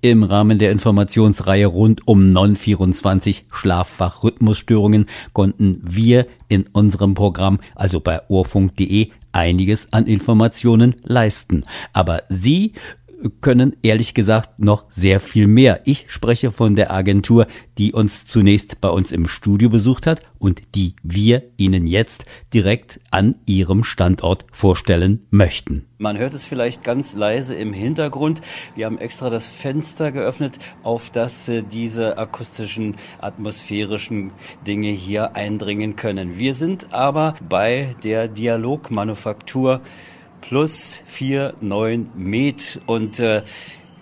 Im Rahmen der Informationsreihe rund um Non-24 Schlaffach-Rhythmusstörungen konnten wir in unserem Programm, also bei urfunk.de, einiges an Informationen leisten. Aber Sie können ehrlich gesagt noch sehr viel mehr. Ich spreche von der Agentur, die uns zunächst bei uns im Studio besucht hat und die wir Ihnen jetzt direkt an Ihrem Standort vorstellen möchten. Man hört es vielleicht ganz leise im Hintergrund. Wir haben extra das Fenster geöffnet, auf das äh, diese akustischen, atmosphärischen Dinge hier eindringen können. Wir sind aber bei der Dialogmanufaktur plus 4,9 Met. Und äh,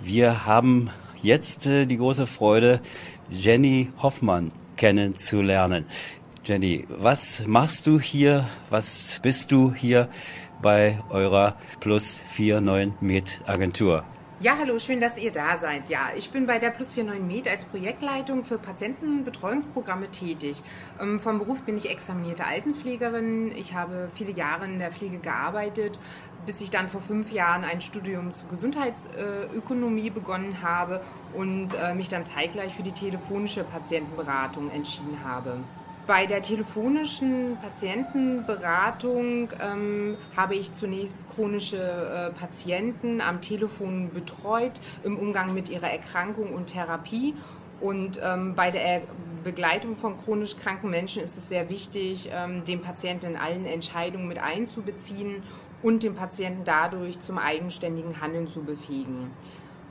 wir haben jetzt äh, die große Freude, Jenny Hoffmann kennenzulernen. Jenny, was machst du hier? Was bist du hier bei eurer Plus 4,9 Met Agentur? Ja, hallo, schön, dass ihr da seid. Ja, ich bin bei der Plus 49 Med als Projektleitung für Patientenbetreuungsprogramme tätig. Ähm, vom Beruf bin ich examinierte Altenpflegerin. Ich habe viele Jahre in der Pflege gearbeitet, bis ich dann vor fünf Jahren ein Studium zur Gesundheitsökonomie begonnen habe und äh, mich dann zeitgleich für die telefonische Patientenberatung entschieden habe. Bei der telefonischen Patientenberatung ähm, habe ich zunächst chronische äh, Patienten am Telefon betreut im Umgang mit ihrer Erkrankung und Therapie. Und ähm, bei der Begleitung von chronisch kranken Menschen ist es sehr wichtig, ähm, den Patienten in allen Entscheidungen mit einzubeziehen und den Patienten dadurch zum eigenständigen Handeln zu befähigen.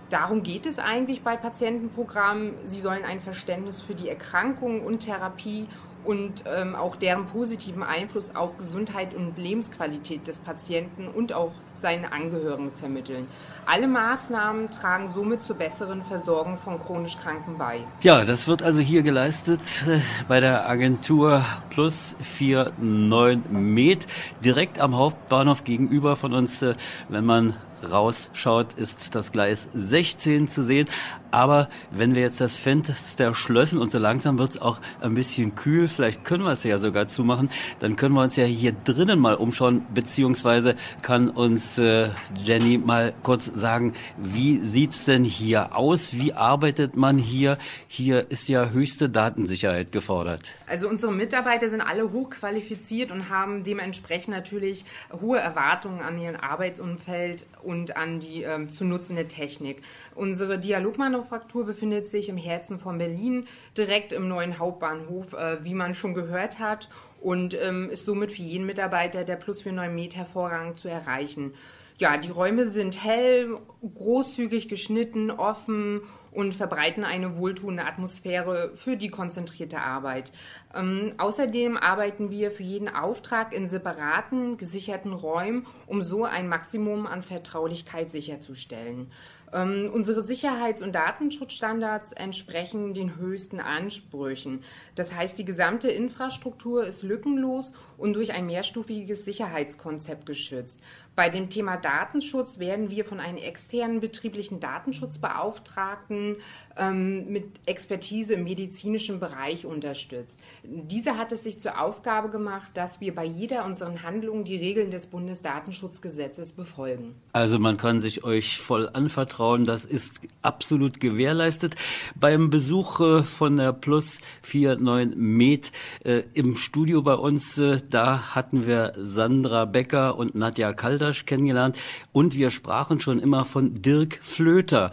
Darum geht es eigentlich bei Patientenprogrammen. Sie sollen ein Verständnis für die Erkrankung und Therapie und ähm, auch deren positiven Einfluss auf Gesundheit und Lebensqualität des Patienten und auch seine Angehörigen vermitteln. Alle Maßnahmen tragen somit zur besseren Versorgung von chronisch Kranken bei. Ja, das wird also hier geleistet äh, bei der Agentur Plus 49 Med, direkt am Hauptbahnhof gegenüber von uns, äh, wenn man rausschaut, ist das Gleis 16 zu sehen. Aber wenn wir jetzt das Fenster schlössen und so langsam wird es auch ein bisschen kühl, vielleicht können wir es ja sogar zumachen, dann können wir uns ja hier drinnen mal umschauen, beziehungsweise kann uns äh, Jenny mal kurz sagen, wie sieht's denn hier aus? Wie arbeitet man hier? Hier ist ja höchste Datensicherheit gefordert. Also unsere Mitarbeiter sind alle hochqualifiziert und haben dementsprechend natürlich hohe Erwartungen an ihren Arbeitsumfeld und an die ähm, zu nutzende Technik. Unsere Dialogmanufaktur befindet sich im Herzen von Berlin, direkt im neuen Hauptbahnhof, äh, wie man schon gehört hat, und ähm, ist somit für jeden Mitarbeiter der Plus 49 Met hervorragend zu erreichen. Ja, die Räume sind hell, großzügig geschnitten, offen und verbreiten eine wohltuende Atmosphäre für die konzentrierte Arbeit. Ähm, außerdem arbeiten wir für jeden Auftrag in separaten, gesicherten Räumen, um so ein Maximum an Vertraulichkeit sicherzustellen. Ähm, unsere Sicherheits- und Datenschutzstandards entsprechen den höchsten Ansprüchen. Das heißt, die gesamte Infrastruktur ist lückenlos und durch ein mehrstufiges Sicherheitskonzept geschützt. Bei dem Thema Datenschutz werden wir von einem externen betrieblichen Datenschutzbeauftragten ähm, mit Expertise im medizinischen Bereich unterstützt. Dieser hat es sich zur Aufgabe gemacht, dass wir bei jeder unserer Handlungen die Regeln des Bundesdatenschutzgesetzes befolgen. Also man kann sich euch voll anvertrauen, das ist absolut gewährleistet. Beim Besuch äh, von der Plus 49 Med äh, im Studio bei uns, äh, da hatten wir Sandra Becker und Nadja Kalder Kalasch kennengelernt und wir sprachen schon immer von Dirk Flöter.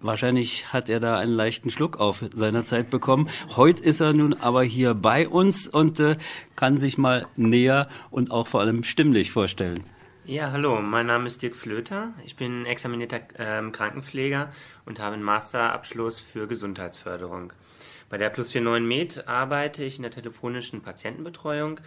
Wahrscheinlich hat er da einen leichten Schluck auf seiner Zeit bekommen. Heute ist er nun aber hier bei uns und äh, kann sich mal näher und auch vor allem stimmlich vorstellen. Ja, hallo, mein Name ist Dirk Flöter. Ich bin examinierter ähm, Krankenpfleger und habe einen Masterabschluss für Gesundheitsförderung. Bei der Plus 49 Med arbeite ich in der telefonischen Patientenbetreuung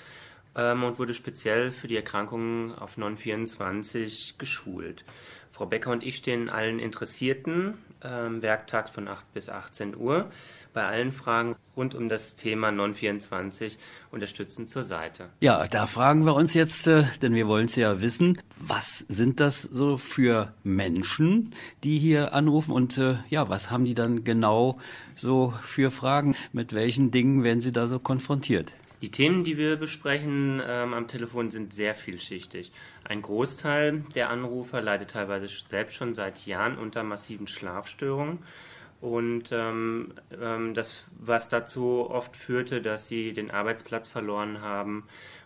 ähm, und wurde speziell für die Erkrankungen auf Non-24 geschult. Frau Becker und ich stehen allen Interessierten ähm, werktags von 8 bis 18 Uhr bei allen Fragen rund um das Thema Non-24 unterstützend zur Seite. Ja, da fragen wir uns jetzt, äh, denn wir wollen es ja wissen, was sind das so für Menschen, die hier anrufen und äh, ja, was haben die dann genau so für Fragen? Mit welchen Dingen werden sie da so konfrontiert? Die Themen, die wir besprechen ähm, am Telefon, sind sehr vielschichtig. Ein Großteil der Anrufer leidet teilweise selbst schon seit Jahren unter massiven Schlafstörungen. Und ähm, ähm, das, was dazu oft führte, dass sie den Arbeitsplatz verloren haben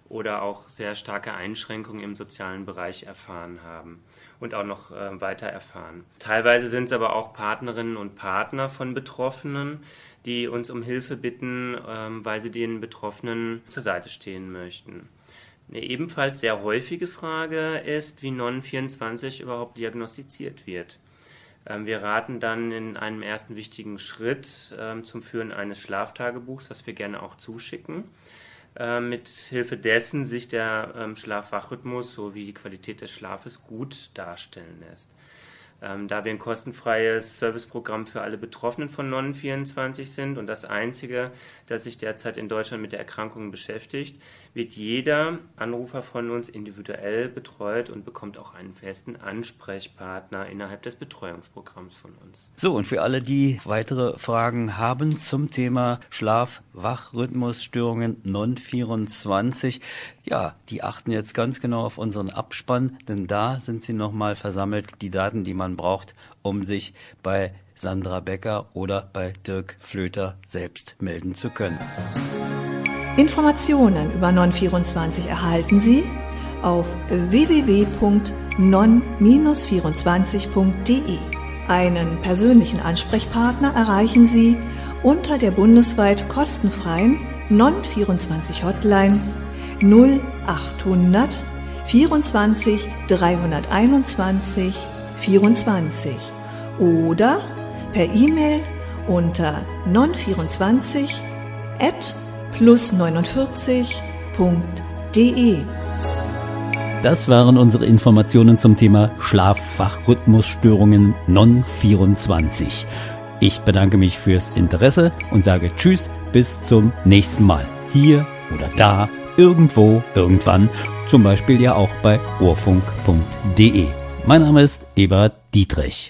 oder auch sehr starke Einschränkungen im sozialen Bereich erfahren haben und auch noch äh, weiter erfahren. Teilweise sind es aber auch Partnerinnen und Partner von Betroffenen, die uns um Hilfe bitten, ähm, weil sie den Betroffenen zur Seite stehen möchten. Eine ebenfalls sehr häufige Frage ist, wie Non-24 überhaupt diagnostiziert wird. Ähm, wir raten dann in einem ersten wichtigen Schritt ähm, zum Führen eines Schlaftagebuchs, das wir gerne auch zuschicken. Äh, mit Hilfe dessen sich der ähm, Schlafwachrhythmus sowie die Qualität des Schlafes gut darstellen lässt. Ähm, da wir ein kostenfreies Serviceprogramm für alle Betroffenen von Nonnen24 sind und das einzige, das sich derzeit in Deutschland mit der Erkrankung beschäftigt, wird jeder Anrufer von uns individuell betreut und bekommt auch einen festen Ansprechpartner innerhalb des Betreuungsprogramms von uns. So, und für alle, die weitere Fragen haben zum Thema Schlaf, Wachrhythmusstörungen Non24, ja, die achten jetzt ganz genau auf unseren Abspann, denn da sind sie nochmal versammelt, die Daten, die man braucht, um sich bei Sandra Becker oder bei Dirk Flöter selbst melden zu können. Informationen über Non24 erhalten Sie auf www.non-24.de. Einen persönlichen Ansprechpartner erreichen Sie unter der bundesweit kostenfreien Non24 Hotline 0800 24 321 24 oder per E-Mail unter non24 at plus49.de. Das waren unsere Informationen zum Thema Schlaffachrhythmusstörungen Non24. Ich bedanke mich fürs Interesse und sage Tschüss, bis zum nächsten Mal. Hier oder da irgendwo, irgendwann, zum Beispiel ja auch bei ohrfunk.de. Mein Name ist Ebert Dietrich.